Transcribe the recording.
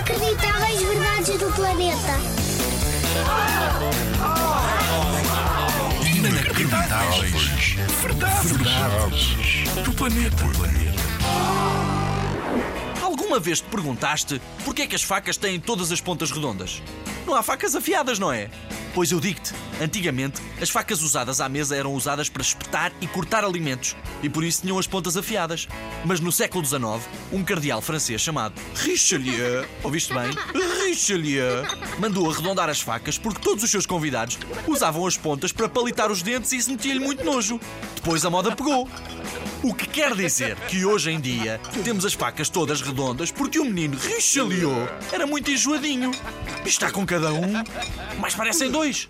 Inacreditáveis verdades do planeta. Inacreditáveis. Verdades. Verdades. Do planeta. Alguma vez te perguntaste porquê é que as facas têm todas as pontas redondas? Não há facas afiadas, não é? Pois eu digo-te, antigamente as facas usadas à mesa eram usadas para espetar e cortar alimentos e por isso tinham as pontas afiadas. Mas no século XIX, um cardeal francês chamado Richelieu, ouviste bem? Richelieu, mandou arredondar as facas porque todos os seus convidados usavam as pontas para palitar os dentes e isso metia-lhe muito nojo. Depois a moda pegou. O que quer dizer que hoje em dia temos as facas todas redondas porque o menino Richelieu era muito enjoadinho. Está com cada um, mas parecem dois.